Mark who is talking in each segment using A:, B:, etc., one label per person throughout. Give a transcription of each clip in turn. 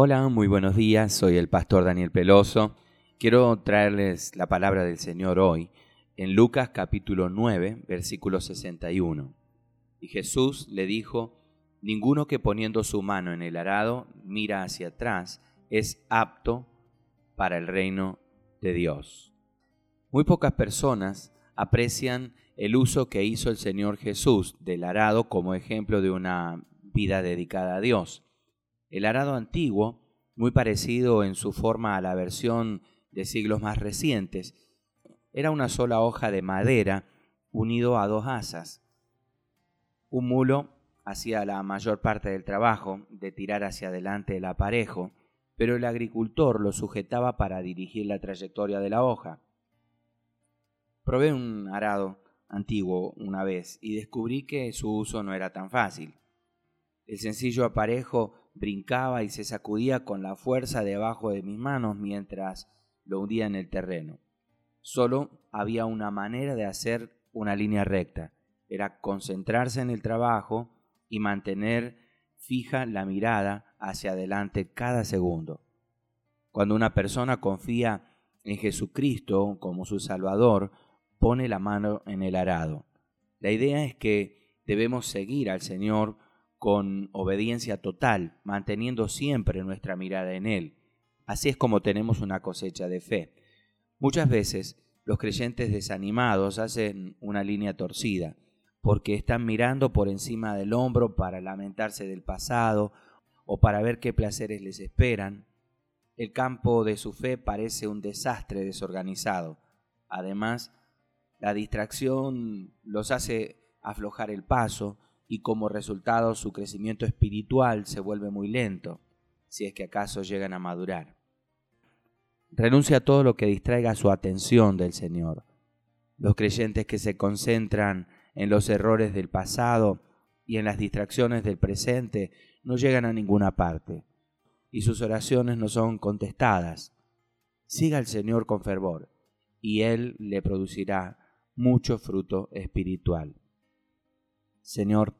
A: Hola, muy buenos días, soy el pastor Daniel Peloso. Quiero traerles la palabra del Señor hoy en Lucas capítulo 9, versículo 61. Y Jesús le dijo, Ninguno que poniendo su mano en el arado mira hacia atrás es apto para el reino de Dios. Muy pocas personas aprecian el uso que hizo el Señor Jesús del arado como ejemplo de una vida dedicada a Dios. El arado antiguo, muy parecido en su forma a la versión de siglos más recientes, era una sola hoja de madera unido a dos asas. Un mulo hacía la mayor parte del trabajo de tirar hacia adelante el aparejo, pero el agricultor lo sujetaba para dirigir la trayectoria de la hoja. Probé un arado antiguo una vez y descubrí que su uso no era tan fácil. El sencillo aparejo brincaba y se sacudía con la fuerza debajo de mis manos mientras lo hundía en el terreno. Solo había una manera de hacer una línea recta. Era concentrarse en el trabajo y mantener fija la mirada hacia adelante cada segundo. Cuando una persona confía en Jesucristo como su Salvador, pone la mano en el arado. La idea es que debemos seguir al Señor con obediencia total, manteniendo siempre nuestra mirada en Él. Así es como tenemos una cosecha de fe. Muchas veces los creyentes desanimados hacen una línea torcida, porque están mirando por encima del hombro para lamentarse del pasado o para ver qué placeres les esperan. El campo de su fe parece un desastre desorganizado. Además, la distracción los hace aflojar el paso y como resultado su crecimiento espiritual se vuelve muy lento, si es que acaso llegan a madurar. Renuncia a todo lo que distraiga su atención del Señor. Los creyentes que se concentran en los errores del pasado y en las distracciones del presente no llegan a ninguna parte y sus oraciones no son contestadas. Siga al Señor con fervor y Él le producirá mucho fruto espiritual. Señor,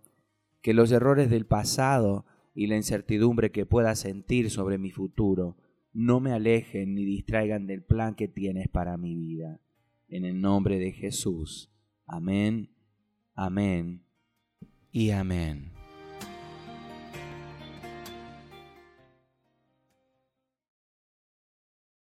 A: que los errores del pasado y la incertidumbre que pueda sentir sobre mi futuro no me alejen ni distraigan del plan que tienes para mi vida. En el nombre de Jesús. Amén, amén y amén.